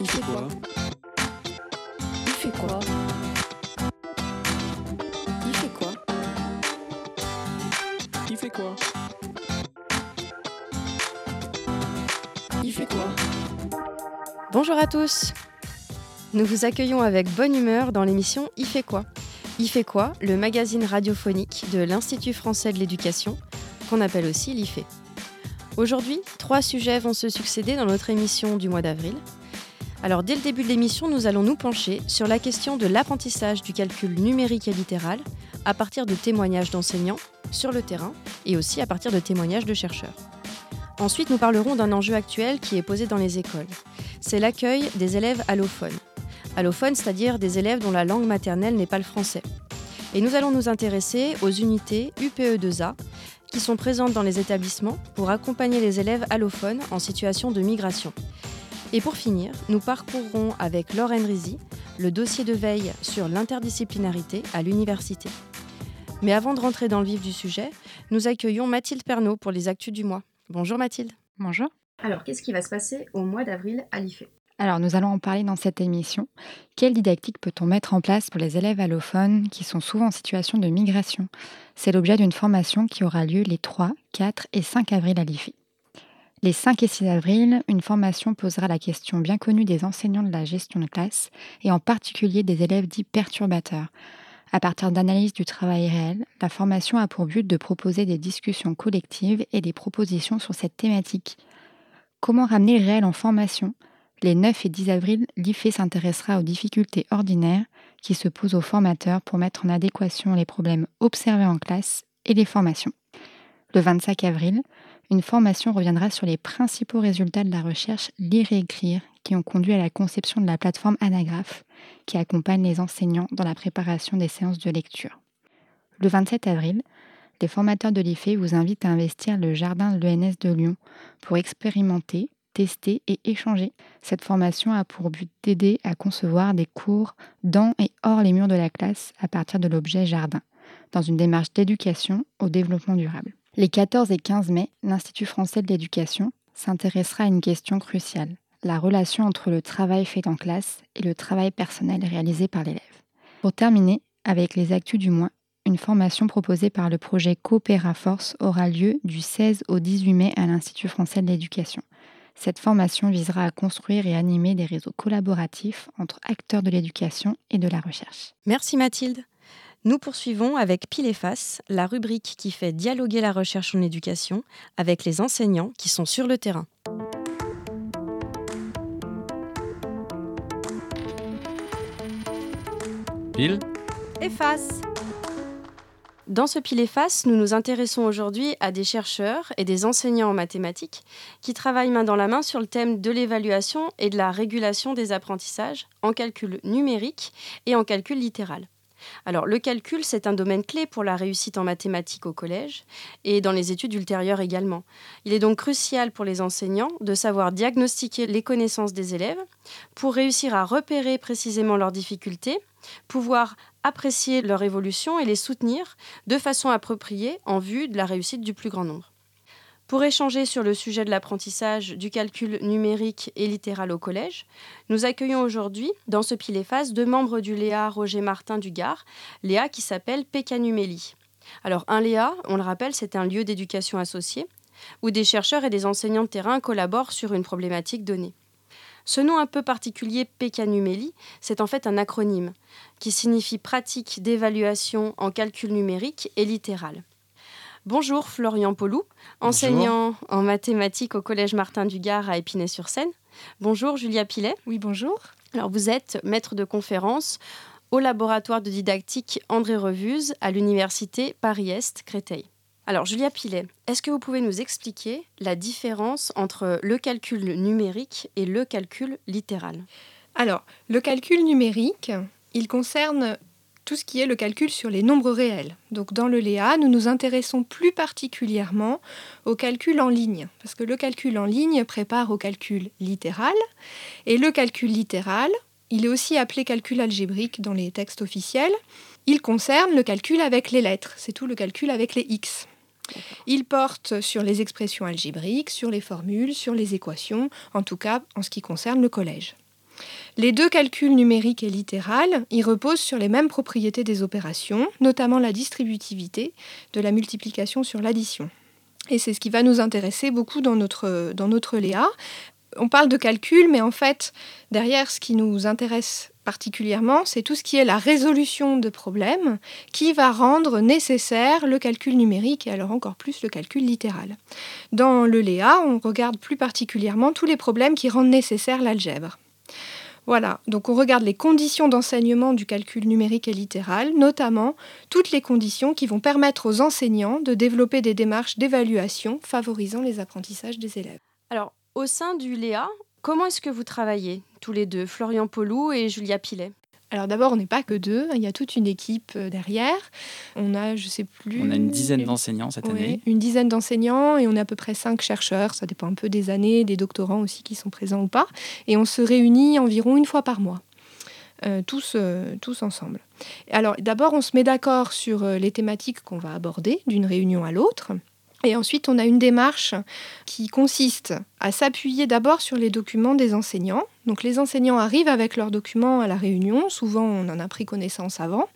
Il fait quoi Il fait quoi Il fait quoi Il fait quoi Il fait quoi Bonjour à tous Nous vous accueillons avec bonne humeur dans l'émission Il fait quoi Il fait quoi Le magazine radiophonique de l'Institut français de l'éducation, qu'on appelle aussi l'IFE. Aujourd'hui, trois sujets vont se succéder dans notre émission du mois d'avril. Alors dès le début de l'émission, nous allons nous pencher sur la question de l'apprentissage du calcul numérique et littéral à partir de témoignages d'enseignants sur le terrain et aussi à partir de témoignages de chercheurs. Ensuite, nous parlerons d'un enjeu actuel qui est posé dans les écoles. C'est l'accueil des élèves allophones. Allophones, c'est-à-dire des élèves dont la langue maternelle n'est pas le français. Et nous allons nous intéresser aux unités UPE2A qui sont présentes dans les établissements pour accompagner les élèves allophones en situation de migration. Et pour finir, nous parcourrons avec Laure Rizy le dossier de veille sur l'interdisciplinarité à l'université. Mais avant de rentrer dans le vif du sujet, nous accueillons Mathilde Pernaud pour les actus du mois. Bonjour Mathilde. Bonjour. Alors, qu'est-ce qui va se passer au mois d'avril à l'IFE? Alors, nous allons en parler dans cette émission. Quelle didactique peut-on mettre en place pour les élèves allophones qui sont souvent en situation de migration? C'est l'objet d'une formation qui aura lieu les 3, 4 et 5 avril à l'IFE. Les 5 et 6 avril, une formation posera la question bien connue des enseignants de la gestion de classe et en particulier des élèves dits perturbateurs. À partir d'analyses du travail réel, la formation a pour but de proposer des discussions collectives et des propositions sur cette thématique. Comment ramener le réel en formation? Les 9 et 10 avril, l'IFE s'intéressera aux difficultés ordinaires qui se posent aux formateurs pour mettre en adéquation les problèmes observés en classe et les formations. Le 25 avril, une formation reviendra sur les principaux résultats de la recherche Lire et écrire qui ont conduit à la conception de la plateforme Anagraph qui accompagne les enseignants dans la préparation des séances de lecture. Le 27 avril, les formateurs de l'IFE vous invitent à investir le jardin de l'ENS de Lyon pour expérimenter, tester et échanger. Cette formation a pour but d'aider à concevoir des cours dans et hors les murs de la classe à partir de l'objet jardin, dans une démarche d'éducation au développement durable. Les 14 et 15 mai, l'Institut français de l'éducation s'intéressera à une question cruciale, la relation entre le travail fait en classe et le travail personnel réalisé par l'élève. Pour terminer, avec les actus du mois, une formation proposée par le projet Coopéra Force aura lieu du 16 au 18 mai à l'Institut français de l'éducation. Cette formation visera à construire et animer des réseaux collaboratifs entre acteurs de l'éducation et de la recherche. Merci Mathilde. Nous poursuivons avec Pile et Face, la rubrique qui fait dialoguer la recherche en éducation avec les enseignants qui sont sur le terrain. Pile et Face. Dans ce pile et face, nous nous intéressons aujourd'hui à des chercheurs et des enseignants en mathématiques qui travaillent main dans la main sur le thème de l'évaluation et de la régulation des apprentissages en calcul numérique et en calcul littéral. Alors, le calcul, c'est un domaine clé pour la réussite en mathématiques au collège et dans les études ultérieures également. Il est donc crucial pour les enseignants de savoir diagnostiquer les connaissances des élèves pour réussir à repérer précisément leurs difficultés, pouvoir apprécier leur évolution et les soutenir de façon appropriée en vue de la réussite du plus grand nombre. Pour échanger sur le sujet de l'apprentissage du calcul numérique et littéral au collège, nous accueillons aujourd'hui, dans ce face, deux membres du Léa Roger Martin du Gard, Léa qui s'appelle Pécanumélie. Alors, un Léa, on le rappelle, c'est un lieu d'éducation associé où des chercheurs et des enseignants de terrain collaborent sur une problématique donnée. Ce nom un peu particulier, Pécanumélie, c'est en fait un acronyme qui signifie pratique d'évaluation en calcul numérique et littéral. Bonjour Florian Paulou, enseignant en mathématiques au Collège Martin du Gard à Épinay-sur-Seine. Bonjour Julia Pilet. Oui, bonjour. Alors vous êtes maître de conférence au laboratoire de didactique André Revuse à l'université Paris-Est Créteil. Alors Julia Pilet, est-ce que vous pouvez nous expliquer la différence entre le calcul numérique et le calcul littéral? Alors, le calcul numérique, il concerne tout ce qui est le calcul sur les nombres réels. Donc dans le Léa, nous nous intéressons plus particulièrement au calcul en ligne, parce que le calcul en ligne prépare au calcul littéral, et le calcul littéral, il est aussi appelé calcul algébrique dans les textes officiels, il concerne le calcul avec les lettres, c'est tout le calcul avec les x. Il porte sur les expressions algébriques, sur les formules, sur les équations, en tout cas en ce qui concerne le collège. Les deux calculs numériques et littéral, ils reposent sur les mêmes propriétés des opérations, notamment la distributivité de la multiplication sur l'addition. Et c'est ce qui va nous intéresser beaucoup dans notre, dans notre Léa. On parle de calcul, mais en fait, derrière, ce qui nous intéresse particulièrement, c'est tout ce qui est la résolution de problèmes qui va rendre nécessaire le calcul numérique et alors encore plus le calcul littéral. Dans le Léa, on regarde plus particulièrement tous les problèmes qui rendent nécessaire l'algèbre. Voilà, donc on regarde les conditions d'enseignement du calcul numérique et littéral, notamment toutes les conditions qui vont permettre aux enseignants de développer des démarches d'évaluation favorisant les apprentissages des élèves. Alors, au sein du Léa, comment est-ce que vous travaillez tous les deux, Florian Paulou et Julia Pilet? Alors d'abord, on n'est pas que deux, il y a toute une équipe euh, derrière. On a, je sais plus... On a une dizaine d'enseignants cette année. Une dizaine d'enseignants et on a à peu près cinq chercheurs, ça dépend un peu des années, des doctorants aussi qui sont présents ou pas. Et on se réunit environ une fois par mois. Euh, tous, euh, tous ensemble. Alors d'abord, on se met d'accord sur les thématiques qu'on va aborder d'une réunion à l'autre. Et ensuite, on a une démarche qui consiste à s'appuyer d'abord sur les documents des enseignants. Donc les enseignants arrivent avec leurs documents à la réunion, souvent on en a pris connaissance avant,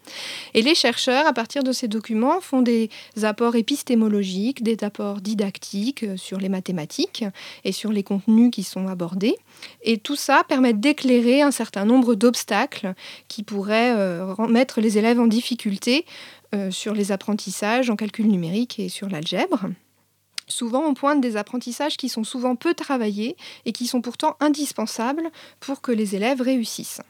et les chercheurs, à partir de ces documents, font des apports épistémologiques, des apports didactiques sur les mathématiques et sur les contenus qui sont abordés. Et tout ça permet d'éclairer un certain nombre d'obstacles qui pourraient euh, mettre les élèves en difficulté euh, sur les apprentissages en calcul numérique et sur l'algèbre. Souvent, on pointe des apprentissages qui sont souvent peu travaillés et qui sont pourtant indispensables pour que les élèves réussissent.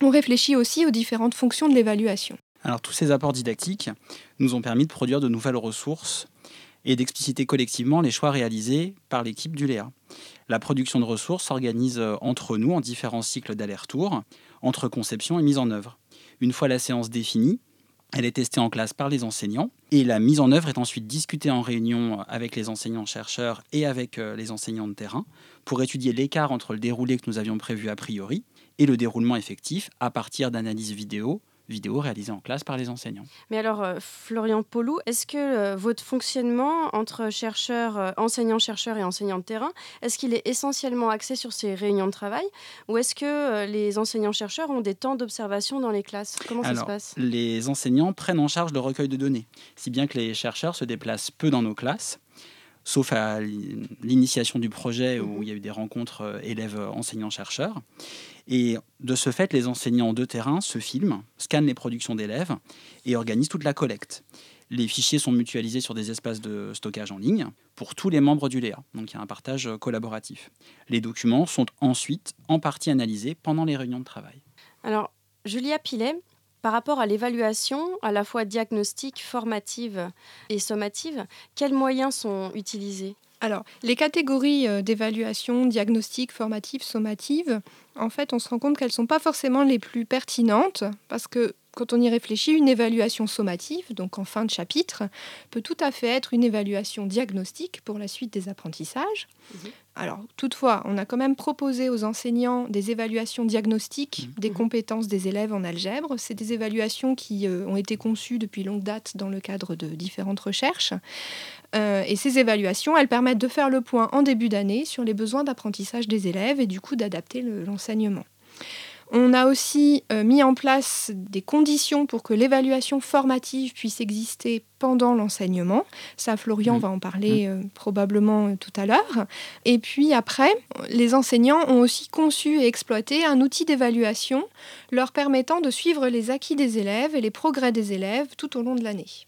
On réfléchit aussi aux différentes fonctions de l'évaluation. Alors tous ces apports didactiques nous ont permis de produire de nouvelles ressources et d'expliciter collectivement les choix réalisés par l'équipe du Léa. La production de ressources s'organise euh, entre nous en différents cycles d'aller-retour, entre conception et mise en œuvre. Une fois la séance définie, elle est testée en classe par les enseignants et la mise en œuvre est ensuite discutée en réunion avec les enseignants-chercheurs et avec euh, les enseignants de terrain pour étudier l'écart entre le déroulé que nous avions prévu a priori et le déroulement effectif à partir d'analyses vidéo, vidéo réalisée en classe par les enseignants. Mais alors, euh, Florian Paulou, est-ce que euh, votre fonctionnement entre chercheurs, euh, enseignants-chercheurs et enseignants de terrain, est-ce qu'il est essentiellement axé sur ces réunions de travail ou est-ce que les enseignants-chercheurs ont des temps d'observation dans les classes? Comment ça se passe? Les enseignants prennent en charge le recueil de données, si bien que les chercheurs se déplacent peu dans nos classes sauf à l'initiation du projet où mhm. il y a eu des rencontres élèves enseignants-chercheurs. Et de ce fait, les enseignants de terrain se filment, scannent les productions d'élèves et organisent toute la collecte. Les fichiers sont mutualisés sur des espaces de stockage en ligne pour tous les membres du Léa. Donc il y a un partage collaboratif. Les documents sont ensuite en partie analysés pendant les réunions de travail. Alors, Julia Pilet, par rapport à l'évaluation, à la fois diagnostique, formative et sommative, quels moyens sont utilisés? Alors, les catégories euh, d'évaluation diagnostique, formative, sommative, en fait, on se rend compte qu'elles ne sont pas forcément les plus pertinentes parce que quand on y réfléchit, une évaluation sommative, donc en fin de chapitre, peut tout à fait être une évaluation diagnostique pour la suite des apprentissages. Mhm. Alors, toutefois, on a quand même proposé aux enseignants des évaluations diagnostiques mhm. des compétences des élèves en algèbre. C'est des évaluations qui euh, ont été conçues depuis longue date dans le cadre de différentes recherches. Euh, et ces évaluations, elles permettent de faire le point en début d'année sur les besoins d'apprentissage des élèves et du coup d'adapter l'enseignement. On a aussi euh, mis en place des conditions pour que l'évaluation formative puisse exister pendant l'enseignement. Ça, Florian mmh. va en parler mmh. euh, probablement euh, tout à l'heure. Et puis après, les enseignants ont aussi conçu et exploité un outil d'évaluation leur permettant de suivre les acquis des élèves et les progrès des élèves tout au long de l'année.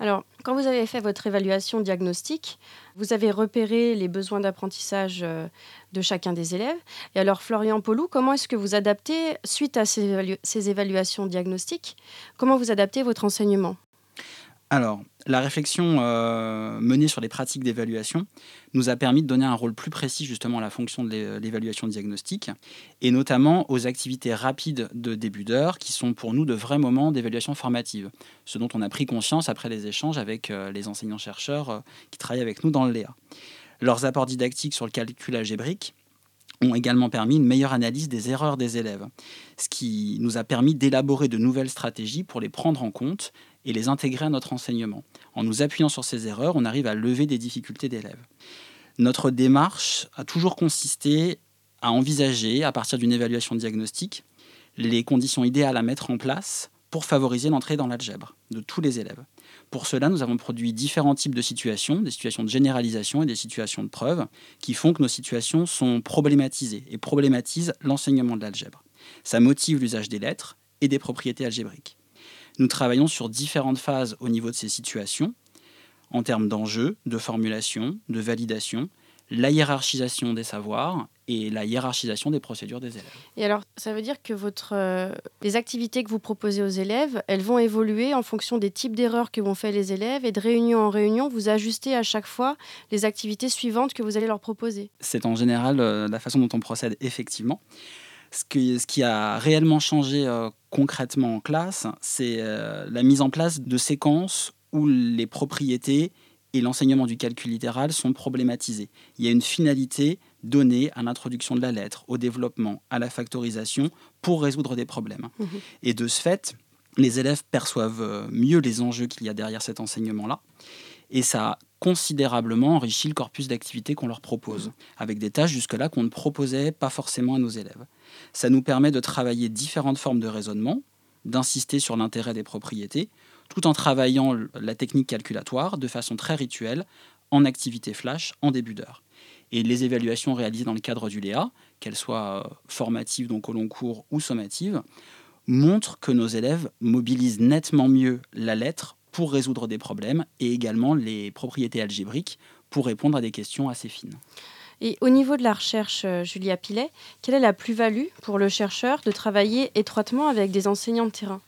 Alors, quand vous avez fait votre évaluation diagnostique, vous avez repéré les besoins d'apprentissage euh, de chacun des élèves. Et alors, Florian Paulou, comment est-ce que vous adaptez, suite à ces, ces évaluations diagnostiques, comment vous adaptez votre enseignement? Alors, la réflexion euh, menée sur les pratiques d'évaluation nous a permis de donner un rôle plus précis justement à la fonction de l'évaluation diagnostique et notamment aux activités rapides de début d'heure qui sont pour nous de vrais moments d'évaluation formative, ce dont on a pris conscience après les échanges avec euh, les enseignants-chercheurs euh, qui travaillent avec nous dans le Léa. Leurs apports didactiques sur le calcul algébrique ont également permis une meilleure analyse des erreurs des élèves, ce qui nous a permis d'élaborer de nouvelles stratégies pour les prendre en compte et les intégrer à notre enseignement. En nous appuyant sur ces erreurs, on arrive à lever des difficultés d'élèves. Notre démarche a toujours consisté à envisager, à partir d'une évaluation diagnostique, les conditions idéales à mettre en place pour favoriser l'entrée dans l'algèbre de tous les élèves. Pour cela, nous avons produit différents types de situations, des situations de généralisation et des situations de preuve, qui font que nos situations sont problématisées et problématisent l'enseignement de l'algèbre. Ça motive l'usage des lettres et des propriétés algébriques. Nous travaillons sur différentes phases au niveau de ces situations, en termes d'enjeux, de formulation, de validation, la hiérarchisation des savoirs et la hiérarchisation des procédures des élèves. Et alors, ça veut dire que votre, euh, les activités que vous proposez aux élèves, elles vont évoluer en fonction des types d'erreurs que vont faire les élèves et de réunion en réunion, vous ajustez à chaque fois les activités suivantes que vous allez leur proposer. C'est en général euh, la façon dont on procède effectivement. Ce qui, ce qui a réellement changé euh, concrètement en classe, c'est la mise en place de séquences où les propriétés et l'enseignement du calcul littéral sont problématisés. Il y a une finalité donnée à l'introduction de la lettre, au développement, à la factorisation, pour résoudre des problèmes. Mhm. Et de ce fait, les élèves perçoivent euh, mieux les enjeux qu'il y a derrière cet enseignement-là. Et ça a considérablement enrichi le corpus d'activités qu'on leur propose, avec des tâches jusque-là qu'on ne proposait pas forcément à nos élèves. Ça nous permet de travailler différentes formes de raisonnement, d'insister sur l'intérêt des propriétés, tout en travaillant la technique calculatoire de façon très rituelle, en activité flash, en début d'heure. Et les évaluations réalisées dans le cadre du Léa, qu'elles soient euh, formatives, donc au long cours, ou sommatives, montrent que nos élèves mobilisent nettement mieux la lettre pour résoudre des problèmes et également les propriétés algébriques pour répondre à des questions assez fines. Et au niveau de la recherche, euh, Julia Pilet, quelle est la plus-value pour le chercheur de travailler étroitement avec des enseignants de terrain?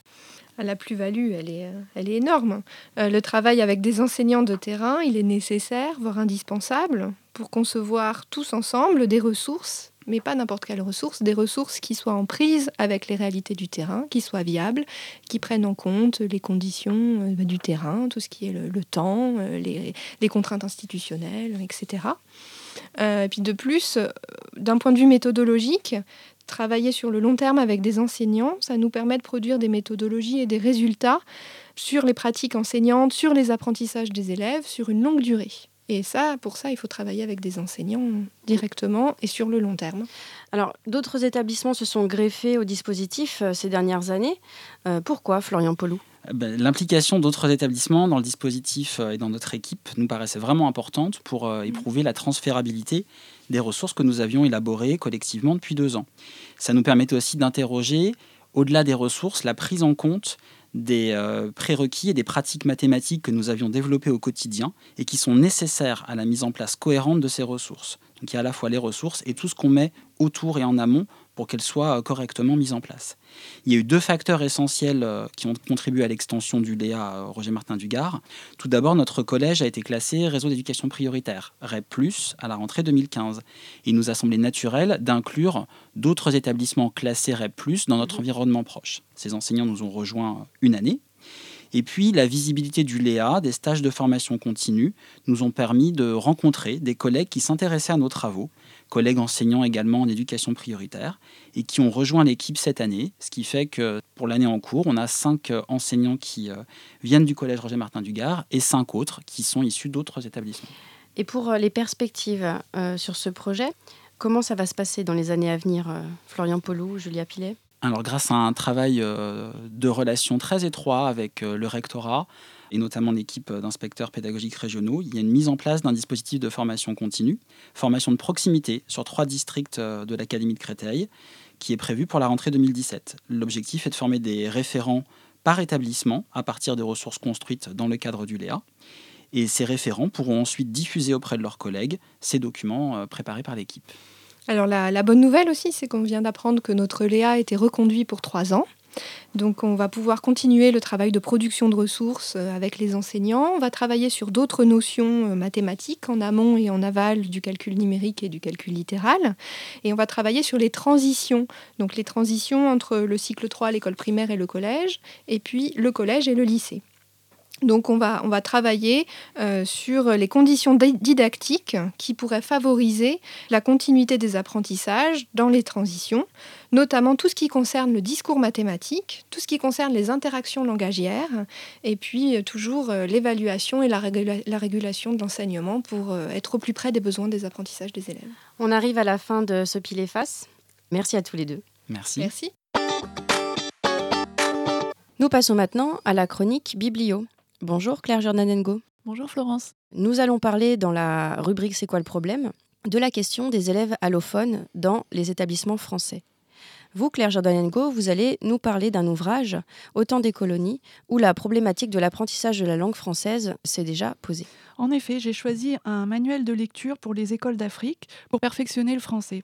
La plus-value, elle est, euh, elle est énorme. Euh, le travail avec des enseignants de terrain, il est nécessaire, voire indispensable, pour concevoir tous ensemble des ressources, mais pas n'importe quelles ressources, des ressources qui soient en prise avec les réalités du terrain, qui soient viables, qui prennent en compte les conditions euh, du terrain, tout ce qui est le, temps, les, les, contraintes institutionnelles, etc. et puis de plus, d'un point de vue méthodologique, travailler sur le long terme avec des enseignants, ça nous permet de produire des méthodologies et des résultats sur les pratiques enseignantes, sur les apprentissages des élèves, sur une longue durée. Et ça, pour ça, il faut travailler avec des enseignants directement et sur le long terme. Alors, d'autres établissements se sont greffés au dispositif euh, ces dernières années. Euh, pourquoi, Florian Polou eh ben, L'implication d'autres établissements dans le dispositif euh, et dans notre équipe nous paraissait vraiment importante pour éprouver la transférabilité des ressources que nous avions élaborées collectivement depuis deux ans. Ça nous permettait aussi d'interroger, au-delà des ressources, la prise en compte des euh, prérequis et des pratiques mathématiques que nous avions développées au quotidien et qui sont nécessaires à la mise en place cohérente de ces ressources. Donc il y a à la fois les ressources et tout ce qu'on met autour et en amont pour qu'elles soient euh, correctement mises en place. Il y a eu deux facteurs essentiels euh, qui ont contribué à l'extension du Léa euh, Roger Martin du Gard. Tout d'abord, notre collège a été classé réseau d'éducation prioritaire, REP+, à la rentrée 2015. Il nous a semblé naturel d'inclure d'autres établissements classés REP+, dans notre environnement proche. Ces enseignants nous ont rejoints une année, et puis, la visibilité du Léa, des stages de formation continue, nous ont permis de rencontrer des collègues qui s'intéressaient à nos travaux collègues enseignants également en éducation prioritaire, et qui ont rejoint l'équipe cette année, ce qui fait que pour l'année en cours, on a cinq euh, enseignants qui euh, viennent du collège Roger Martin du Gard et cinq autres qui sont issus d'autres établissements. Et pour euh, les perspectives sur ce projet, comment ça va se passer dans les années à venir, Florian Polou, Julia Pilet? Alors, grâce à un travail de relation très étroit avec le rectorat, et notamment l'équipe d'inspecteurs pédagogiques régionaux, il y a une mise en place d'un dispositif de formation continue, formation de proximité sur trois districts euh, de l'Académie de Créteil, qui est prévu pour la rentrée 2017. L'objectif est de former des référents par établissement à partir des ressources construites dans le cadre du Léa. Et ces référents pourront ensuite diffuser auprès de leurs collègues ces documents euh, préparés par l'équipe. Alors la, la, bonne nouvelle aussi, c'est qu'on vient d'apprendre que notre Léa a été reconduit pour trois ans. Donc on va pouvoir continuer le travail de production de ressources euh, avec les enseignants. On va travailler sur d'autres notions euh, mathématiques en amont et en aval du calcul numérique et du calcul littéral. Et on va travailler sur les transitions. Donc les transitions entre le cycle 3, l'école primaire et le collège, et puis le collège et le lycée. Donc on va, on va travailler euh, sur les conditions didactiques qui pourraient favoriser la continuité des apprentissages dans les transitions, notamment tout ce qui concerne le discours mathématique, tout ce qui concerne les interactions langagières, et puis euh, toujours euh, l'évaluation et la, régulation de l'enseignement pour être au plus près des besoins des apprentissages des élèves. On arrive à la fin de ce pile et face. Merci à tous les deux. Merci. Merci. Nous passons maintenant à la chronique Biblio. Bonjour Claire Jordanengo. Bonjour Florence. Nous allons parler dans la rubrique C'est quoi le problème de la question des élèves allophones dans les établissements français. Vous, Claire Jordanenko, vous allez nous parler d'un ouvrage, Au temps des colonies, où la problématique de l'apprentissage de la langue française s'est déjà posée. En effet, j'ai choisi un manuel de lecture pour les écoles d'Afrique pour perfectionner le français.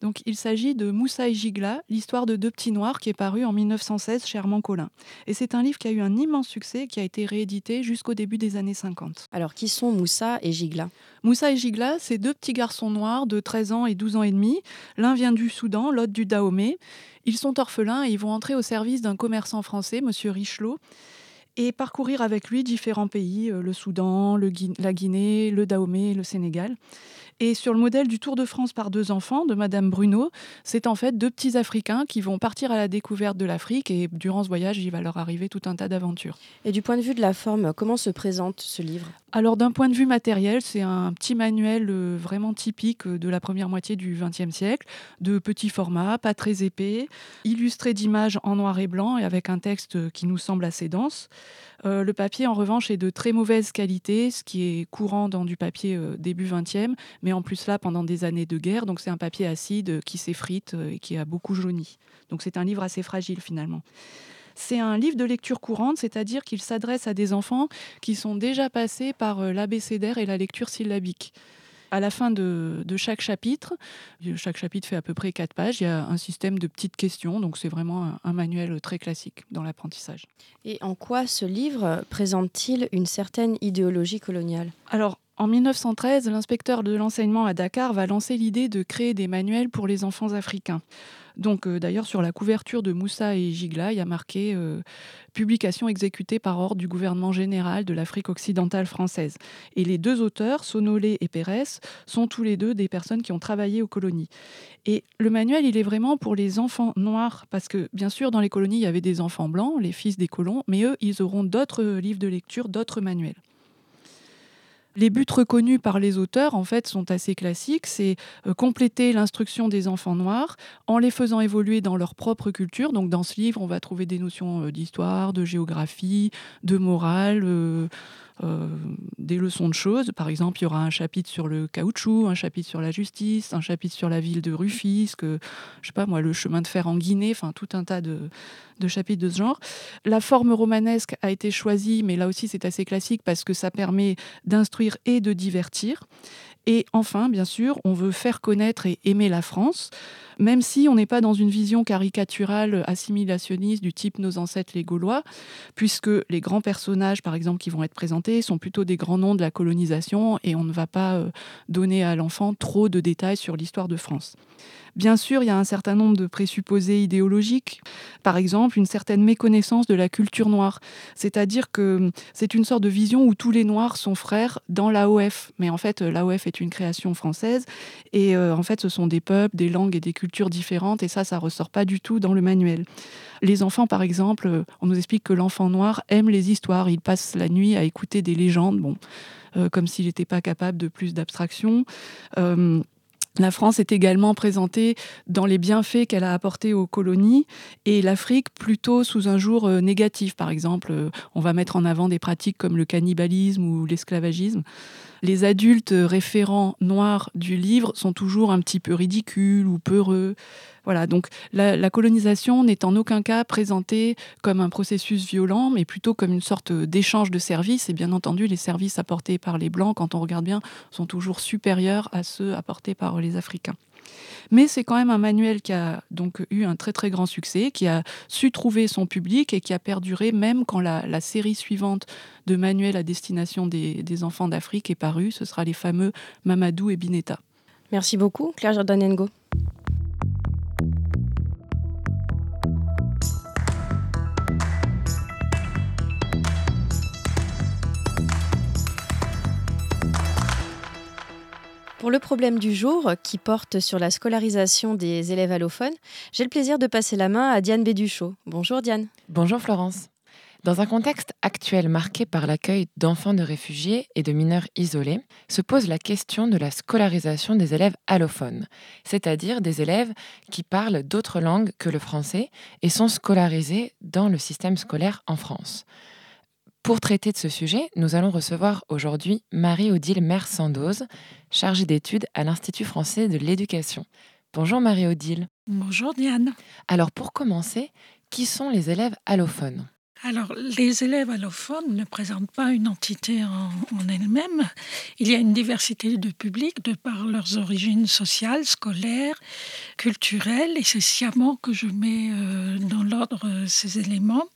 Donc, il s'agit de Moussa et Gigla, l'histoire de deux petits noirs, qui est paru en 1916 chez Armand Collin. Et c'est un livre qui a eu un immense succès, qui a été réédité jusqu'au début des années 50. Alors, qui sont Moussa et Gigla Moussa et Gigla, c'est deux petits garçons noirs de 13 ans et 12 ans et demi. L'un vient du Soudan, l'autre du Dahomey. Ils sont orphelins et ils vont entrer au service d'un commerçant français, Monsieur Richelot, et parcourir avec lui différents pays, euh, le Soudan, la Guinée, le Dahomey, le Sénégal. Et sur le modèle du Tour de France par deux enfants de Madame Bruno, c'est en fait deux petits Africains qui vont partir à la découverte de l'Afrique et durant ce voyage, il va leur arriver tout un tas d'aventures. Et du point de vue de la forme, comment se présente ce livre? Alors d'un point de vue matériel, c'est un petit manuel euh, vraiment typique euh, de la première moitié du XXe siècle, de petit format, pas très épais, illustré d'images en noir et blanc et avec un texte qui nous semble assez dense. Euh, le papier, en revanche, est de très mauvaise qualité, ce qui est courant dans du papier début 20e, mais en plus là pendant des années de guerre. Donc c'est un papier acide qui s'effrite euh, et qui a beaucoup jauni. Donc c'est un livre assez fragile finalement. C'est un livre de lecture courante, c'est-à-dire qu'il s'adresse à des enfants qui sont déjà passés par euh, l'abécédaire et la lecture syllabique. À la fin de, chaque chapitre, chaque chapitre fait à peu près quatre pages, il y a un système de petites questions, donc c'est vraiment un, un, manuel très classique dans l'apprentissage. Et en quoi ce livre présente-t-il une certaine idéologie coloniale? Alors, en 1913, l'inspecteur de l'enseignement à Dakar va lancer l'idée de créer des manuels pour les enfants africains. Donc, euh, d'ailleurs, sur la couverture de Moussa et Gigla, il y a marqué euh, publication exécutée par ordre du gouvernement général de l'Afrique occidentale française. Et les deux auteurs, Sonolé et Pérez, sont tous les deux des personnes qui ont travaillé aux colonies. Et le manuel, il est vraiment pour les enfants noirs, parce que bien sûr, dans les colonies, il y avait des enfants blancs, les fils des colons, mais eux, ils auront d'autres livres de lecture, d'autres manuels. Les buts reconnus par les auteurs, en fait, sont assez classiques. C'est euh, compléter l'instruction des enfants noirs en les faisant évoluer dans leur propre culture. Donc, dans ce livre, on va trouver des notions euh, d'histoire, de géographie, de morale. Euh, des leçons de choses. Par exemple, il y aura un chapitre sur le caoutchouc, un chapitre sur la justice, un chapitre sur la ville de Rufisque, je sais pas moi, le chemin de fer en Guinée, enfin tout un tas de, de chapitres de ce genre. La forme romanesque a été choisie, mais là aussi c'est assez classique parce que ça permet d'instruire et de divertir. Et enfin, bien sûr, on veut faire connaître et aimer la France, même si on n'est pas dans une vision caricaturale assimilationniste du type nos ancêtres les Gaulois, puisque les grands personnages, par exemple, qui vont être présentés, sont plutôt des grands noms de la colonisation et on ne va pas euh, donner à l'enfant trop de détails sur l'histoire de France. Bien sûr, il y a un certain nombre de présupposés idéologiques. Par exemple, une certaine méconnaissance de la culture noire. C'est-à-dire que c'est une sorte de vision où tous les Noirs sont frères dans l'AOF. Mais en fait, l'AOF est une création française. Et euh, en fait, ce sont des peuples, des langues et des cultures différentes. Et ça, ça ressort pas du tout dans le manuel. Les enfants, par exemple, on nous explique que l'enfant noir aime les histoires. Il passe la nuit à écouter des légendes. Bon. Euh, comme s'il n'était pas capable de plus d'abstraction. Euh, la France est également présentée dans les bienfaits qu'elle a apportés aux colonies et l'Afrique plutôt sous un jour euh, négatif. Par exemple, euh, on va mettre en avant des pratiques comme le cannibalisme ou l'esclavagisme. Les adultes référents noirs du livre sont toujours un petit peu ridicules ou peureux. Voilà, donc la, colonisation n'est en aucun cas présentée comme un processus violent, mais plutôt comme une sorte d'échange de services. Et bien entendu, les services apportés par les Blancs, quand on regarde bien, sont toujours supérieurs à ceux apportés par les Africains. Mais c'est quand même un manuel qui a donc eu un très très grand succès, qui a su trouver son public et qui a perduré même quand la, série suivante de manuels à destination des, enfants d'Afrique est parue. Ce sera les fameux Mamadou et Bineta. Merci beaucoup, Claire Jordanengo. Pour le problème du jour, qui porte sur la scolarisation des élèves allophones, j'ai le plaisir de passer la main à Diane Béduchot. Bonjour Diane. Bonjour Florence. Dans un contexte actuel marqué par l'accueil d'enfants de réfugiés et de mineurs isolés, se pose la question de la scolarisation des élèves allophones, c'est-à-dire des élèves qui parlent d'autres langues que le français et sont scolarisés dans le système scolaire en France. Pour traiter de ce sujet, nous allons recevoir aujourd'hui Marie-Odile Mère-Sandoz, chargée d'études à l'Institut français de l'éducation. Bonjour Marie-Odile. Bonjour Diane. Alors pour commencer, qui sont les élèves allophones? Alors, les élèves allophones ne présentent pas une entité en, elle-même. Il y a une diversité de publics de par leurs origines sociales, scolaires, culturelles, et c'est sciemment que je mets euh, dans l'ordre euh, ces éléments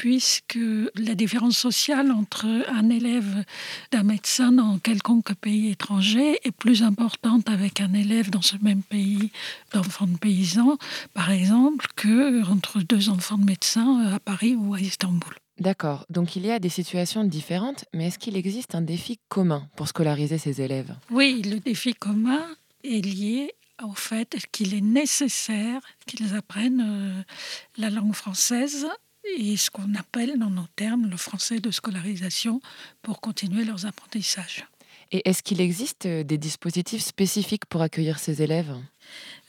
puisque la différence sociale entre un élève d'un médecin dans quelconque pays étranger est plus importante avec un élève dans ce même pays d'enfants de paysans, par exemple, que entre deux enfants de médecins à Paris ou à Istanbul. D'accord, donc il y a des situations différentes, mais est-ce qu'il existe un défi commun pour scolariser ces élèves? Oui, le défi commun est lié au fait qu'il est nécessaire qu'ils apprennent euh, la langue française et ce qu'on appelle dans nos termes le français de scolarisation pour continuer leurs apprentissages. Et est-ce qu'il existe euh, des dispositifs spécifiques pour accueillir ces élèves?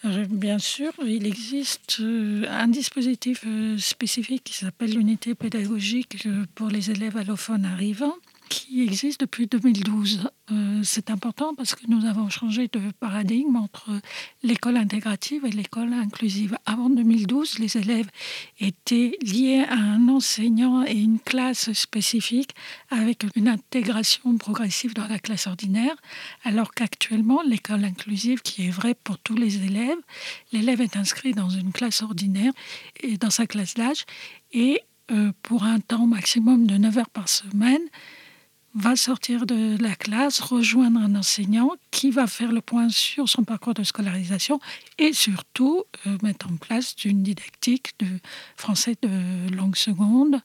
Euh, Bien sûr, il existe euh, un dispositif spécifique qui s'appelle l'unité pédagogique pour les élèves allophones arrivants qui existe depuis 2012. Euh, c'est important parce que nous avons changé de paradigme entre l'école intégrative et l'école inclusive. Avant 2012, les élèves étaient liés à un enseignant et une classe spécifique avec une intégration progressive dans la classe ordinaire, alors qu'actuellement, l'école inclusive, qui est vraie pour tous les élèves, l'élève est inscrit dans une classe ordinaire et dans sa classe d'âge et euh, pour un temps maximum de 9 heures par semaine, va sortir de la classe, rejoindre un enseignant qui va faire le point sur son parcours de scolarisation et surtout euh, mettre en place une didactique de français de langue seconde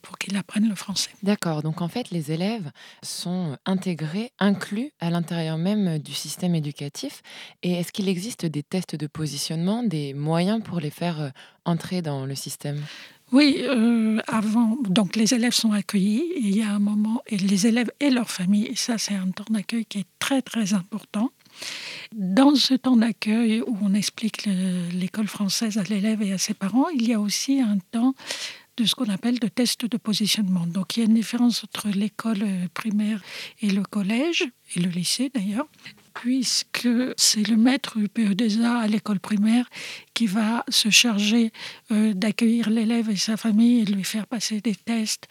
pour qu'il apprenne le français. D'accord, donc en fait les élèves sont intégrés, inclus à l'intérieur même du système éducatif. Et est-ce qu'il existe des tests de positionnement, des moyens pour les faire euh, entrer dans le système? Oui, euh, avant, donc les élèves sont accueillis. Et il y a un moment, et les élèves et leurs familles, ça c'est un temps d'accueil qui est très très important. Dans ce temps d'accueil où on explique l'école française à l'élève et à ses parents, il y a aussi un temps de ce qu'on appelle de test de positionnement. Donc il y a une différence entre l'école primaire et le collège, et le lycée d'ailleurs puisque c'est le maître UPE2A à l'école primaire qui va se charger euh, d'accueillir l'élève et sa famille et de lui faire passer des tests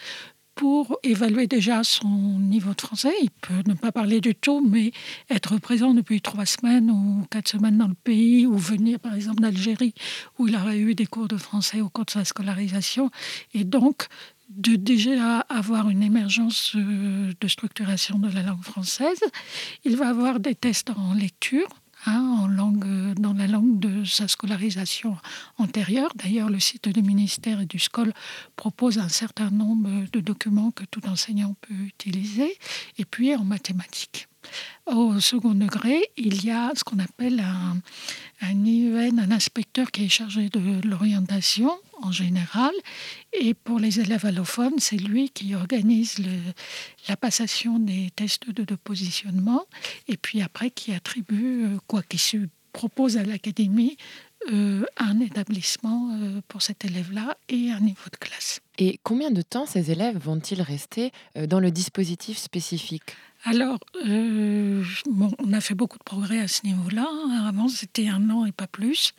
pour évaluer déjà son niveau de français. Il peut ne pas parler du tout, mais être présent depuis trois semaines ou quatre semaines dans le pays, ou venir par exemple d'Algérie, où il aurait eu des cours de français au cours de sa scolarisation. Et donc, de déjà avoir une émergence euh, de structuration de la langue française. Il va avoir des tests en lecture, hein, en langue, euh, dans la langue de sa scolarisation antérieure. D'ailleurs, le site du ministère et du SCOL propose un certain nombre de documents que tout enseignant peut utiliser, et puis en mathématiques. Au second degré, il y a ce qu'on appelle un, un IEN, un inspecteur qui est chargé de l'orientation en général. Et pour les élèves allophones, c'est lui qui organise la passation des tests de, positionnement et puis après qui attribue, euh, quoi qu'il se propose à l'académie, euh, un établissement euh, pour cet élève-là et un niveau de classe. Et combien de temps ces élèves vont-ils rester dans le dispositif spécifique? Alors, on a fait beaucoup de progrès à ce niveau-là. Avant, c'était un an et pas plus.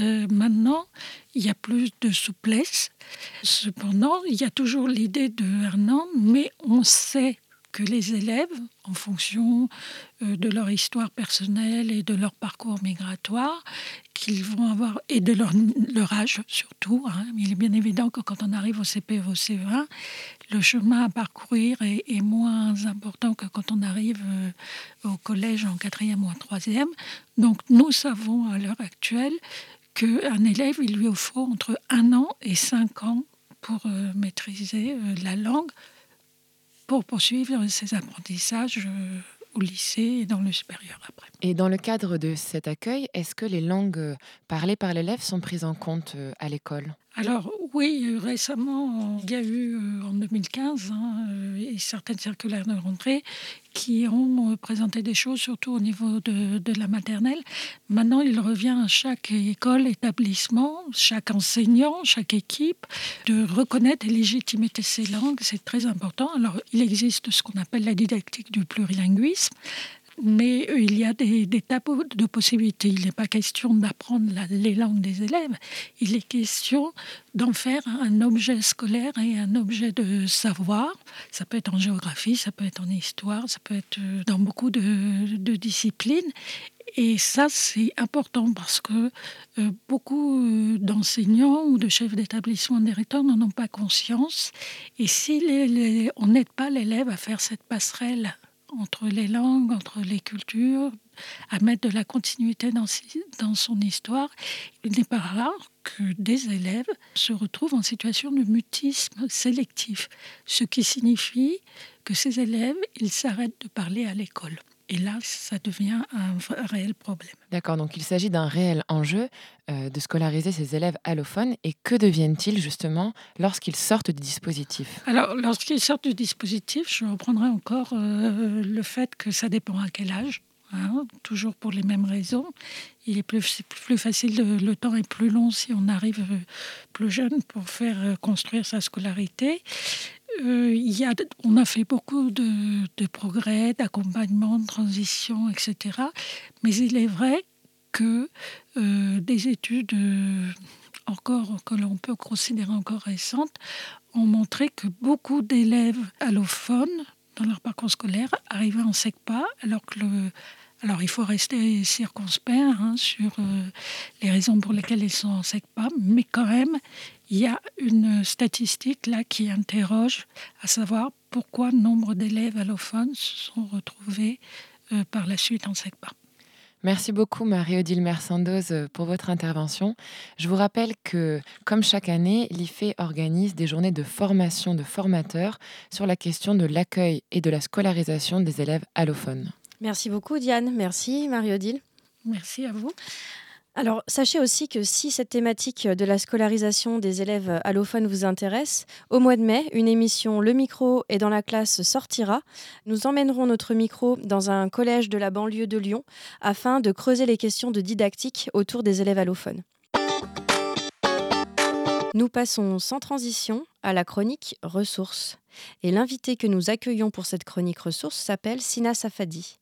Euh, maintenant, il y a plus de souplesse. Cependant, il y a toujours l'idée de un an, mais on sait que les élèves, en fonction euh, de leur histoire personnelle et de leur parcours migratoire, qu'ils vont avoir, et de leur, âge surtout, hein, il est bien évident que quand on arrive au CP au CE1, le chemin à parcourir est, moins important que quand on arrive euh, au collège en quatrième ou en troisième. Donc nous savons à l'heure actuelle qu'un élève, il lui faut entre un an et cinq ans pour euh, maîtriser euh, la langue, pour poursuivre ses apprentissages euh, au lycée et dans le supérieur après. Et dans le cadre de cet accueil, est-ce que les langues parlées par l'élève sont prises en compte à l'école? Alors oui, récemment, il y a eu euh, en 2015 hein, euh, certaines circulaires de rentrée qui ont euh, présenté des choses, surtout au niveau de, de, la maternelle. Maintenant, il revient à chaque école, établissement, chaque enseignant, chaque équipe de reconnaître et légitimer ces langues. C'est très important. Alors, il existe ce qu'on appelle la didactique du plurilinguisme mais euh, il y a des, des tabous de possibilités. Il n'est pas question d'apprendre les langues des élèves, il est question d'en faire un objet scolaire et un objet de savoir. Ça peut être en géographie, ça peut être en histoire, ça peut être euh, dans beaucoup de, disciplines. Et ça, c'est important parce que euh, beaucoup d'enseignants ou de chefs d'établissement directeurs n'en ont pas conscience. Et si on n'aide pas l'élève à faire cette passerelle entre les langues, entre les cultures, à mettre de la continuité dans, son histoire. Il n'est pas rare que des élèves se retrouvent en situation de mutisme sélectif, ce qui signifie que ces élèves, ils s'arrêtent de parler à l'école. Et là, ça devient un réel problème. D'accord, donc il s'agit d'un réel enjeu euh, de scolariser ces élèves allophones. Et que deviennent-ils justement lorsqu'ils sortent du dispositif? Alors, lorsqu'ils sortent du dispositif, je reprendrai encore euh, le fait que ça dépend à quel âge. Hein, toujours pour les mêmes raisons. Il est plus, plus facile, le temps est plus long si on arrive euh, plus jeune pour faire construire sa scolarité. Euh, y a, on a fait beaucoup de, progrès, d'accompagnement, de transition, etc. Mais il est vrai que euh, des études euh, encore que l'on peut considérer encore récentes ont montré que beaucoup d'élèves allophones dans leur parcours scolaire arrivaient en SECPA alors que le, alors, il faut rester circonspect hein, sur les raisons pour lesquelles ils sont en SECPA, mais quand même, il y a une statistique là qui interroge à savoir pourquoi nombre d'élèves allophones se sont retrouvés euh, par la suite en SECPA. Merci beaucoup Marie-Odile Mersandoz euh, pour votre intervention. Je vous rappelle que, comme chaque année, l'IFE organise des journées de formation de formateurs sur la question de l'accueil et de la scolarisation des élèves allophones. Merci beaucoup Diane, merci Marie-Odile. Merci à vous. Alors, sachez aussi que si cette thématique de la scolarisation des élèves allophones vous intéresse, au mois de mai, une émission Le micro est dans la classe sortira. Nous emmènerons notre micro dans un collège de la banlieue de Lyon afin de creuser les questions de didactique autour des élèves allophones. Nous passons sans transition à la chronique ressources. Et l'invité que nous accueillons pour cette chronique ressources s'appelle Sina Safadi.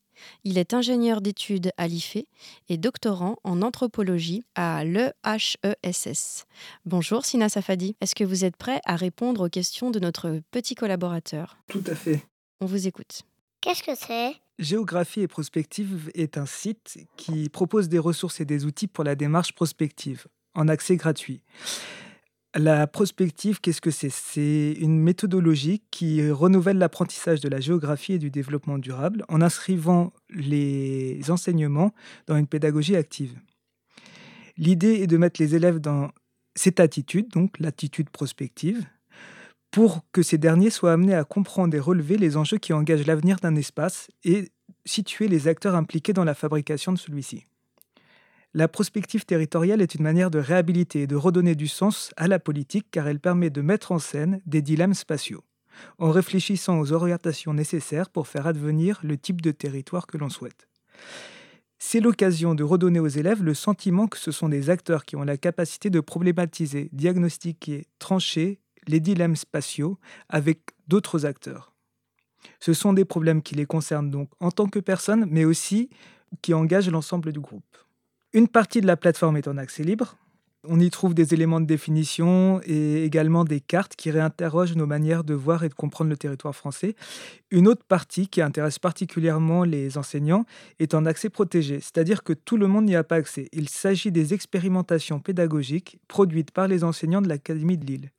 Il est ingénieur d'études à l'IFE et doctorant en anthropologie à l'EHESS. Bonjour Sina Safadi, est-ce que vous êtes prêt à répondre aux questions de notre petit collaborateur? Tout à fait. On vous écoute. Qu'est-ce que c'est? Géographie et prospective est un site qui propose des ressources et des outils pour la démarche prospective en accès gratuit. La prospective, qu'est-ce que c'est? C'est une méthodologie qui renouvelle l'apprentissage de la géographie et du développement durable en inscrivant les enseignements dans une pédagogie active. L'idée est de mettre les élèves dans cette attitude, donc l'attitude prospective, pour que ces derniers soient amenés à comprendre et relever les enjeux qui engagent l'avenir d'un espace et situer les acteurs impliqués dans la fabrication de celui-ci. La prospective territoriale est une manière de réhabiliter et de redonner du sens à la politique car elle permet de mettre en scène des dilemmes spatiaux, en réfléchissant aux orientations nécessaires pour faire advenir le type de territoire que l'on souhaite. C'est l'occasion de redonner aux élèves le sentiment que ce sont des acteurs qui ont la capacité de problématiser, diagnostiquer, trancher les dilemmes spatiaux avec d'autres acteurs. Ce sont des problèmes qui les concernent donc en tant que personnes, mais aussi qui engagent l'ensemble du groupe. Une partie de la plateforme est en accès libre. On y trouve des éléments de définition et également des cartes qui réinterrogent nos manières de voir et de comprendre le territoire français. Une autre partie qui intéresse particulièrement les enseignants est en accès protégé, c'est-à-dire que tout le monde n'y a pas accès. Il s'agit des expérimentations pédagogiques produites par les enseignants de l'Académie de Lille.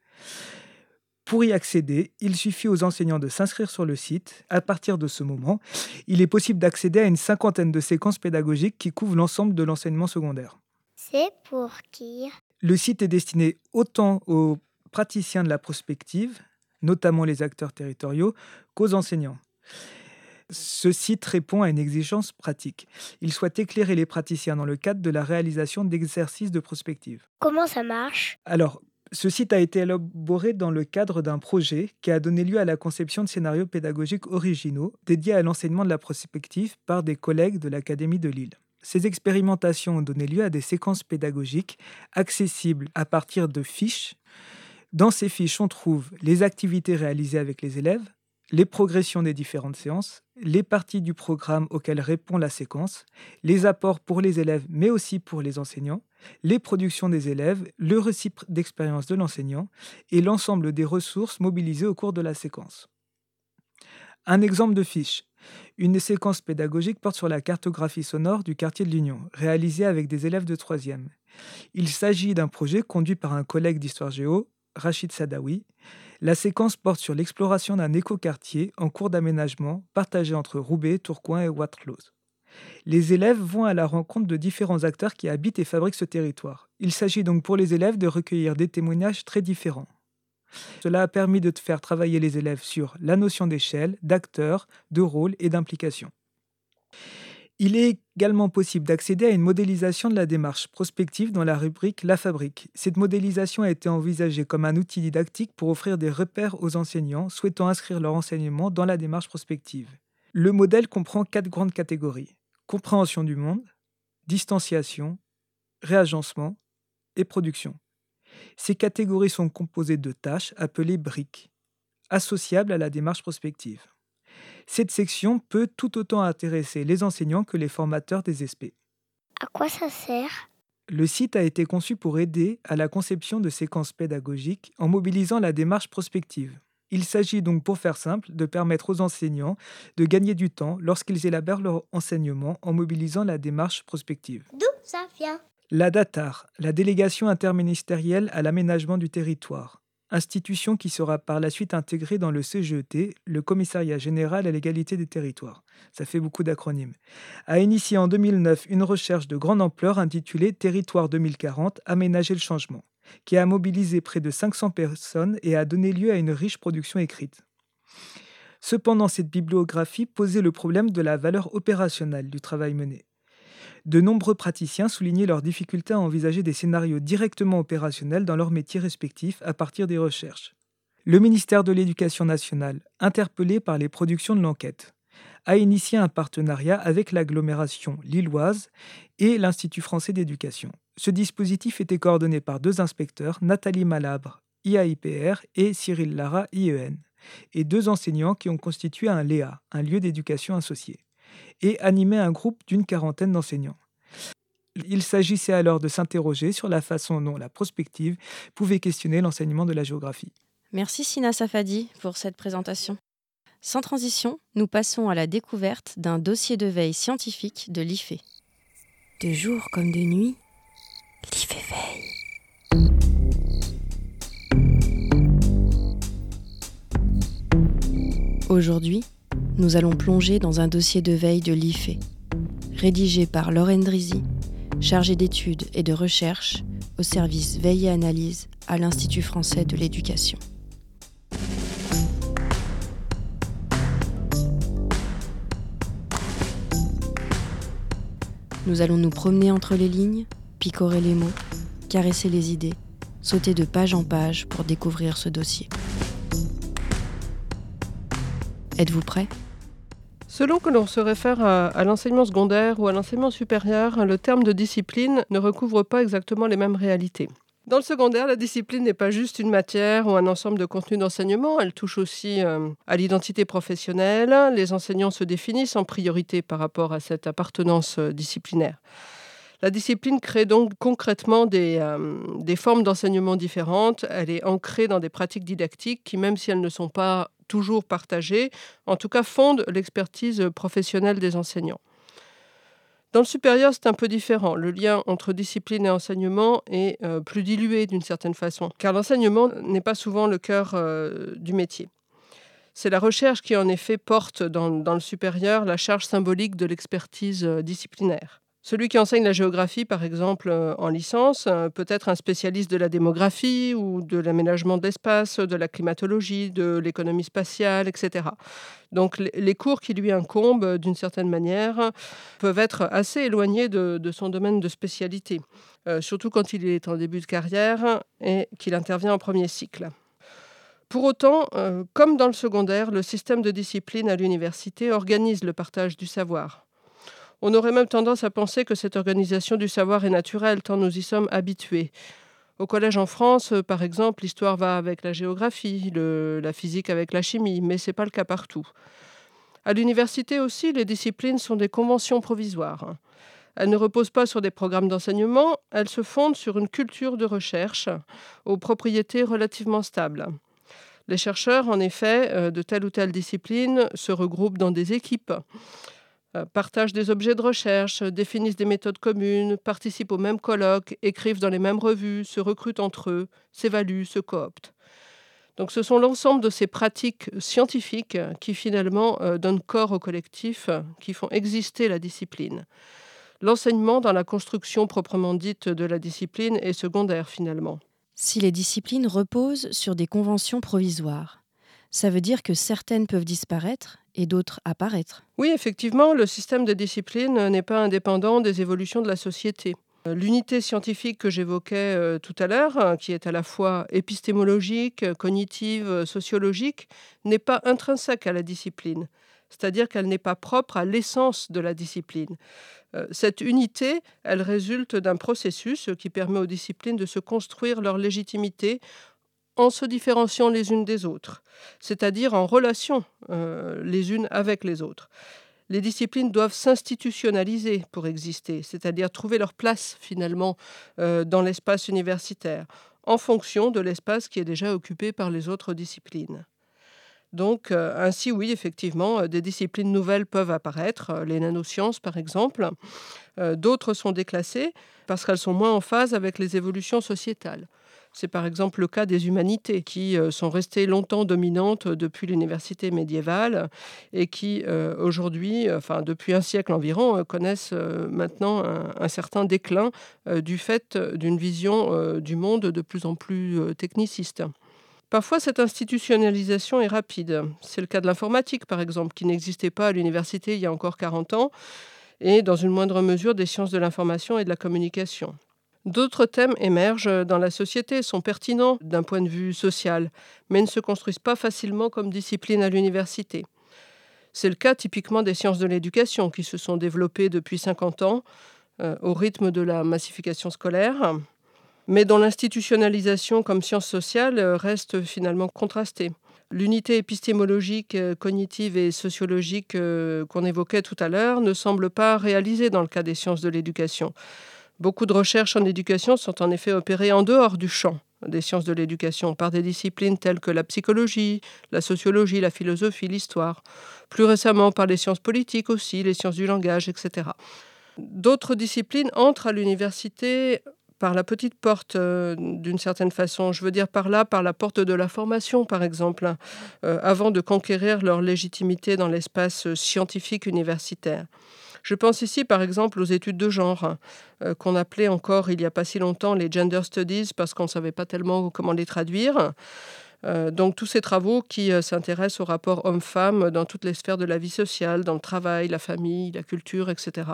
Pour y accéder, il suffit aux enseignants de s'inscrire sur le site. À partir de ce moment, il est possible d'accéder à une cinquantaine de séquences pédagogiques qui couvrent l'ensemble de l'enseignement secondaire. C'est pour qui? Le site est destiné autant aux praticiens de la prospective, notamment les acteurs territoriaux, qu'aux enseignants. Ce site répond à une exigence pratique. Il souhaite éclairer les praticiens dans le cadre de la réalisation d'exercices de prospective. Comment ça marche? Alors, Ce site a été élaboré dans le cadre d'un projet qui a donné lieu à la conception de scénarios pédagogiques originaux dédiés à l'enseignement de la prospective par des collègues de l'Académie de Lille. Ces expérimentations ont donné lieu à des séquences pédagogiques accessibles à partir de fiches. Dans ces fiches, on trouve les activités réalisées avec les élèves, les progressions des différentes séances, les parties du programme auxquelles répond la séquence, les apports pour les élèves mais aussi pour les enseignants, les productions des élèves, le récit d'expérience de l'enseignant et l'ensemble des ressources mobilisées au cours de la séquence. Un exemple de fiche. Une séquence pédagogique porte sur la cartographie sonore du quartier de l'Union, réalisée avec des élèves de 3e. Il s'agit d'un projet conduit par un collègue d'histoire géo, Rachid Sadawi, la séquence porte sur l'exploration d'un écoquartier en cours d'aménagement partagé entre Roubaix, Tourcoing et Waterloo. Les élèves vont à la rencontre de différents acteurs qui habitent et fabriquent ce territoire. Il s'agit donc pour les élèves de recueillir des témoignages très différents. Cela a permis de faire travailler les élèves sur la notion d'échelle, d'acteur, de rôle et d'implication. Il est également possible d'accéder à une modélisation de la démarche prospective dans la rubrique La Fabrique. Cette modélisation a été envisagée comme un outil didactique pour offrir des repères aux enseignants souhaitant inscrire leur enseignement dans la démarche prospective. Le modèle comprend quatre grandes catégories compréhension du monde, distanciation, réagencement et production. Ces catégories sont composées de tâches appelées briques, associables à la démarche prospective. Cette section peut tout autant intéresser les enseignants que les formateurs des SP. À quoi ça sert? Le site a été conçu pour aider à la conception de séquences pédagogiques en mobilisant la démarche prospective. Il s'agit donc, pour faire simple, de permettre aux enseignants de gagner du temps lorsqu'ils élaborent leur enseignement en mobilisant la démarche prospective. D'où ça vient? La DATAR, la délégation interministérielle à l'aménagement du territoire, institution qui sera par la suite intégrée dans le CGET, le Commissariat général à l'égalité des territoires. Ça fait beaucoup d'acronymes. A initié en 2009 une recherche de grande ampleur intitulée Territoire 2040, aménager le changement, qui a mobilisé près de 500 personnes et a donné lieu à une riche production écrite. Cependant, cette bibliographie posait le problème de la valeur opérationnelle du travail mené de nombreux praticiens soulignaient leur difficulté à envisager des scénarios directement opérationnels dans leurs métiers respectifs à partir des recherches. Le ministère de l'Éducation nationale, interpellé par les productions de l'enquête, a initié un partenariat avec l'agglomération lilloise et l'Institut français d'éducation. Ce dispositif était coordonné par deux inspecteurs, Nathalie Malabre, IAIPR, et Cyril Lara, IEN, et deux enseignants qui ont constitué un LEA, un lieu d'éducation associé et animer un groupe d'une quarantaine d'enseignants. Il s'agissait alors de s'interroger sur la façon dont la prospective pouvait questionner l'enseignement de la géographie. Merci Sina Safadi pour cette présentation. Sans transition, nous passons à la découverte d'un dossier de veille scientifique de l'IFE. De jour comme de nuit, l'IFE veille. Aujourd'hui, nous allons plonger dans un dossier de veille de l'IFE, rédigé par Lorraine Drizzy, chargée d'études et de recherche au service veille et analyse à l'Institut français de l'éducation. Nous allons nous promener entre les lignes, picorer les mots, caresser les idées, sauter de page en page pour découvrir ce dossier. Êtes-vous prêts Selon que l'on se réfère à, l'enseignement secondaire ou à l'enseignement supérieur, le terme de discipline ne recouvre pas exactement les mêmes réalités. Dans le secondaire, la discipline n'est pas juste une matière ou un ensemble de contenus d'enseignement, elle touche aussi euh, à l'identité professionnelle. Les enseignants se définissent en priorité par rapport à cette appartenance euh, disciplinaire. La discipline crée donc concrètement euh, des formes d'enseignement différentes. Elle est ancrée dans des pratiques didactiques qui, même si elles ne sont pas toujours partagées, en tout cas fondent l'expertise professionnelle des enseignants. Dans le supérieur, c'est un peu différent. Le lien entre discipline et enseignement est euh, plus dilué d'une certaine façon, car l'enseignement n'est pas souvent le cœur euh, du métier. C'est la recherche qui, en effet, porte dans, dans, le supérieur la charge symbolique de l'expertise euh, disciplinaire. Celui qui enseigne la géographie, par exemple, euh, en licence, euh, peut être un spécialiste de la démographie ou de l'aménagement de l'espace, de la climatologie, de l'économie spatiale, etc. Donc les cours qui lui incombent, euh, d'une certaine manière, peuvent être assez éloignés de, son domaine de spécialité, surtout quand il est en début de carrière et qu'il intervient en premier cycle. Pour autant, comme dans le secondaire, le système de discipline à l'université organise le partage du savoir. On aurait même tendance à penser que cette organisation du savoir est naturelle, tant nous y sommes habitués. Au collège en France, euh, par exemple, l'histoire va avec la géographie, la physique avec la chimie, mais ce n'est pas le cas partout. À l'université aussi, les disciplines sont des conventions provisoires. Elles ne reposent pas sur des programmes d'enseignement, elles se fondent sur une culture de recherche aux propriétés relativement stables. Les chercheurs, en effet, euh, de telle ou telle discipline se regroupent dans des équipes. Euh, partagent des objets de recherche, définissent des méthodes communes, participent aux mêmes colloques, écrivent dans les mêmes revues, se recrutent entre eux, s'évaluent, se cooptent. Donc ce sont l'ensemble de ces pratiques scientifiques qui finalement euh, donnent corps au collectif, qui font exister la discipline. L'enseignement dans la construction proprement dite de la discipline est secondaire finalement. Si les disciplines reposent sur des conventions provisoires, ça veut dire que certaines peuvent disparaître et d'autres apparaître. Oui, effectivement, le système de discipline n'est pas indépendant des évolutions de la société. L'unité scientifique que j'évoquais euh, tout à l'heure, hein, qui est à la fois épistémologique, cognitive, sociologique, n'est pas intrinsèque à la discipline, c'est-à-dire qu'elle n'est pas propre à l'essence de la discipline. Euh, cette unité, elle résulte d'un processus qui permet aux disciplines de se construire leur légitimité en se différenciant les unes des autres, c'est-à-dire en relation euh, les unes avec les autres. Les disciplines doivent s'institutionnaliser pour exister, c'est-à-dire trouver leur place finalement euh, dans l'espace universitaire, en fonction de l'espace qui est déjà occupé par les autres disciplines. Donc, euh, ainsi, oui, effectivement, des disciplines nouvelles peuvent apparaître, les nanosciences par exemple. D'autres sont déclassées parce qu'elles sont moins en phase avec les évolutions sociétales. C'est par exemple le cas des humanités qui euh, sont restées longtemps dominantes depuis l'université médiévale et qui euh, aujourd'hui, enfin depuis un siècle environ, euh, connaissent maintenant un, certain déclin du fait d'une vision du monde de plus en plus techniciste. Parfois, cette institutionnalisation est rapide. C'est le cas de l'informatique, par exemple, qui n'existait pas à l'université il y a encore 40 ans, et dans une moindre mesure des sciences de l'information et de la communication. D'autres thèmes émergent dans la société, sont pertinents d'un point de vue social, mais ne se construisent pas facilement comme discipline à l'université. C'est le cas typiquement des sciences de l'éducation qui se sont développées depuis 50 ans euh, au rythme de la massification scolaire, mais dont l'institutionnalisation comme science sociale euh, reste finalement contrastée. L'unité épistémologique, euh, cognitive et sociologique qu'on évoquait tout à l'heure ne semble pas réalisée dans le cas des sciences de l'éducation. Beaucoup de recherches en éducation sont en effet opérées en dehors du champ des sciences de l'éducation par des disciplines telles que la psychologie, la sociologie, la philosophie, l'histoire. Plus récemment par les sciences politiques aussi, les sciences du langage, etc. D'autres disciplines entrent à l'université par la petite porte euh, d'une certaine façon. Je veux dire par là, par la porte de la formation, par exemple, euh, avant de conquérir leur légitimité dans l'espace scientifique universitaire. Je pense ici par exemple aux études de genre, euh, qu'on appelait encore il n'y a pas si longtemps les gender studies parce qu'on ne savait pas tellement comment les traduire. Euh, donc tous ces travaux qui euh, s'intéressent au rapport homme-femme dans toutes les sphères de la vie sociale, dans le travail, la famille, la culture, etc.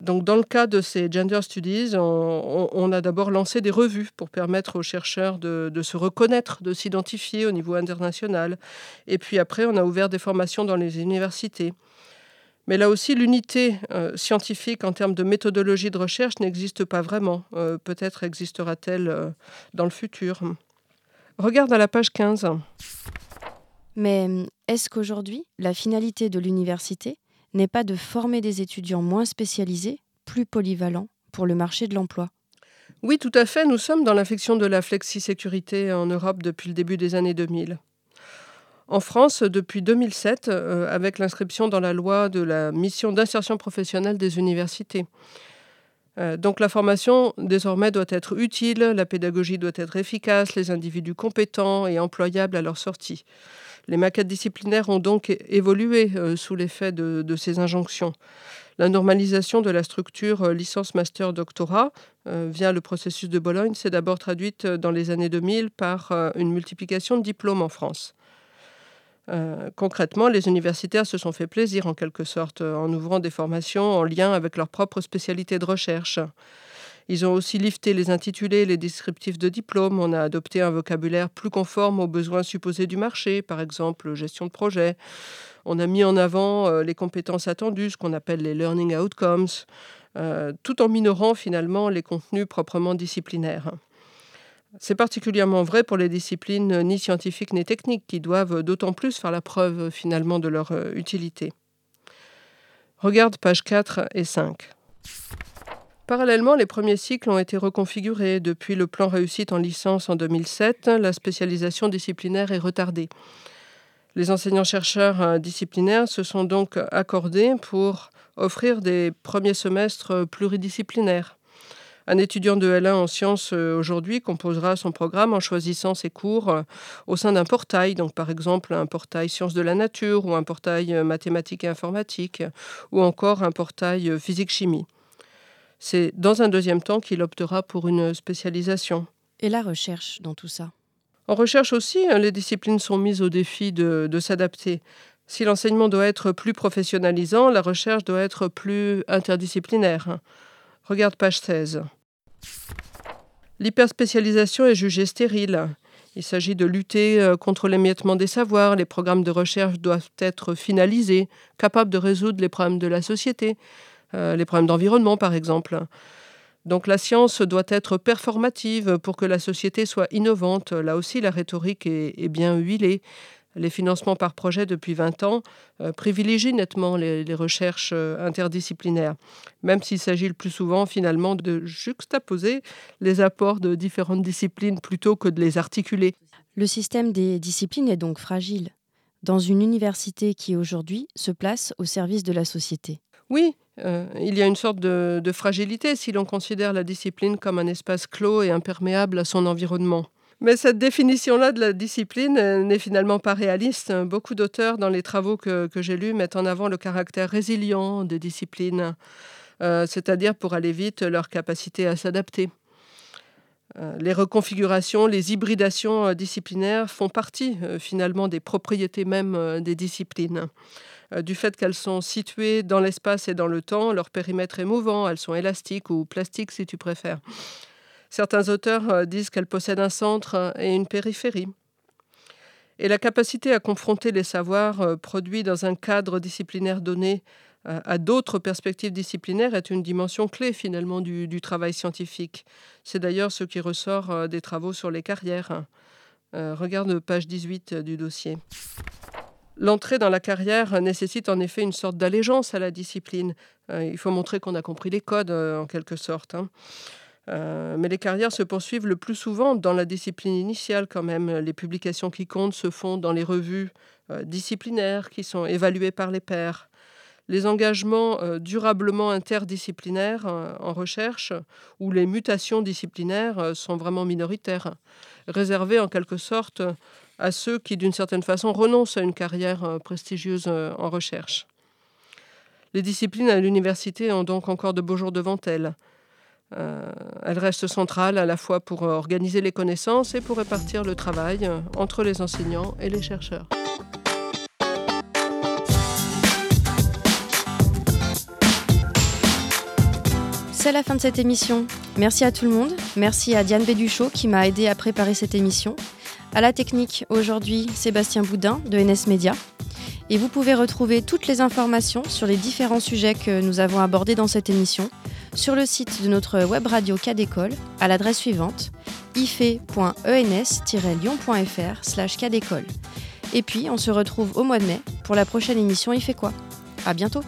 Donc, dans le cas de ces gender studies, on, a d'abord lancé des revues pour permettre aux chercheurs de, de se reconnaître, de s'identifier au niveau international. Et puis après, on a ouvert des formations dans les universités. Mais là aussi, l'unité euh, scientifique en termes de méthodologie de recherche n'existe pas vraiment. Euh, peut-être existera-t-elle euh, dans le futur. Regarde à la page 15. Mais est-ce qu'aujourd'hui, la finalité de l'université n'est pas de former des étudiants moins spécialisés, plus polyvalents pour le marché de l'emploi? Oui, tout à fait. Nous sommes dans l'infection de la flexi-sécurité en Europe depuis le début des années 2000 en France depuis 2007 euh, avec l'inscription dans la loi de la mission d'insertion professionnelle des universités. Euh, donc la formation désormais doit être utile, la pédagogie doit être efficace, les individus compétents et employables à leur sortie. Les maquettes disciplinaires ont donc évolué euh, sous l'effet de, ces injonctions. La normalisation de la structure euh, licence-master-doctorat euh, via le processus de Bologne s'est d'abord traduite dans les années 2000 par une multiplication de diplômes en France. Concrètement, les universitaires se sont fait plaisir en quelque sorte en ouvrant des formations en lien avec leur propre spécialité de recherche. Ils ont aussi lifté les intitulés, les descriptifs de diplômes. On a adopté un vocabulaire plus conforme aux besoins supposés du marché, par exemple gestion de projet. On a mis en avant euh, les compétences attendues, ce qu'on appelle les learning outcomes, euh, tout en minorant finalement les contenus proprement disciplinaires. C'est particulièrement vrai pour les disciplines ni scientifiques ni techniques qui doivent d'autant plus faire la preuve finalement de leur euh, utilité. Regarde pages 4 et 5. Parallèlement, les premiers cycles ont été reconfigurés. Depuis le plan réussite en licence en 2007, la spécialisation disciplinaire est retardée. Les enseignants-chercheurs euh, disciplinaires se sont donc accordés pour offrir des premiers semestres pluridisciplinaires. Un étudiant de L1 en sciences euh, aujourd'hui composera son programme en choisissant ses cours euh, au sein d'un portail, donc par exemple un portail sciences de la nature ou un portail mathématiques et informatique ou encore un portail physique-chimie. C'est dans un deuxième temps qu'il optera pour une spécialisation. Et la recherche dans tout ça? En recherche aussi, hein, les disciplines sont mises au défi de, s'adapter. Si l'enseignement doit être plus professionnalisant, la recherche doit être plus interdisciplinaire. Regarde page 16. L'hyperspécialisation est jugée stérile. Il s'agit de lutter euh, contre l'émiettement des savoirs. Les programmes de recherche doivent être finalisés, capables de résoudre les problèmes de la société. Euh, les problèmes d'environnement par exemple. Donc la science doit être performative pour que la société soit innovante. Là aussi, la rhétorique est, bien huilée. Les financements par projet depuis 20 ans euh, privilégient nettement les, recherches euh, interdisciplinaires, même s'il s'agit le plus souvent finalement de juxtaposer les apports de différentes disciplines plutôt que de les articuler. Le système des disciplines est donc fragile, dans une université qui aujourd'hui se place au service de la société. Oui, euh, il y a une sorte de, fragilité si l'on considère la discipline comme un espace clos et imperméable à son environnement. Mais cette définition-là de la discipline euh, n'est finalement pas réaliste. Beaucoup d'auteurs, dans les travaux que, j'ai lus, mettent en avant le caractère résilient des disciplines, euh, c'est-à-dire, pour aller vite, leur capacité à s'adapter. les reconfigurations, les hybridations disciplinaires font partie finalement des propriétés mêmes des disciplines. Euh, du fait qu'elles sont situées dans l'espace et dans le temps, leur périmètre est mouvant, elles sont élastiques ou plastiques si tu préfères. Certains auteurs euh, disent qu'elles possèdent un centre et une périphérie. Et la capacité à confronter les savoirs euh, produits dans un cadre disciplinaire donné à d'autres perspectives disciplinaires est une dimension clé finalement du, travail scientifique. C'est d'ailleurs ce qui ressort des travaux sur les carrières. regarde page 18 du dossier. L'entrée dans la carrière nécessite en effet une sorte d'allégeance à la discipline. Euh, il faut montrer qu'on a compris les codes euh, en quelque sorte. Hein. Euh, mais les carrières se poursuivent le plus souvent dans la discipline initiale quand même. Les publications qui comptent se font dans les revues disciplinaires qui sont évaluées par les pairs. Les engagements durablement interdisciplinaires en recherche ou les mutations disciplinaires sont vraiment minoritaires, réservées en quelque sorte à ceux qui, d'une certaine façon, renoncent à une carrière euh, prestigieuse euh, en recherche. Les disciplines à l'université ont donc encore de beaux jours devant elles. Euh, elles restent centrales à la fois pour organiser les connaissances et pour répartir le travail entre les enseignants et les chercheurs. C'est la fin de cette émission. Merci à tout le monde. Merci à Diane Béduchot qui m'a aidé à préparer cette émission. À la technique, aujourd'hui, Sébastien Boudin de NS Media. Et vous pouvez retrouver toutes les informations sur les différents sujets que nous avons abordés dans cette émission sur le site de notre web radio Cadécole à l'adresse suivante ife.ens-lyon.fr slash Et puis, on se retrouve au mois de mai pour la prochaine émission Il fait quoi? À bientôt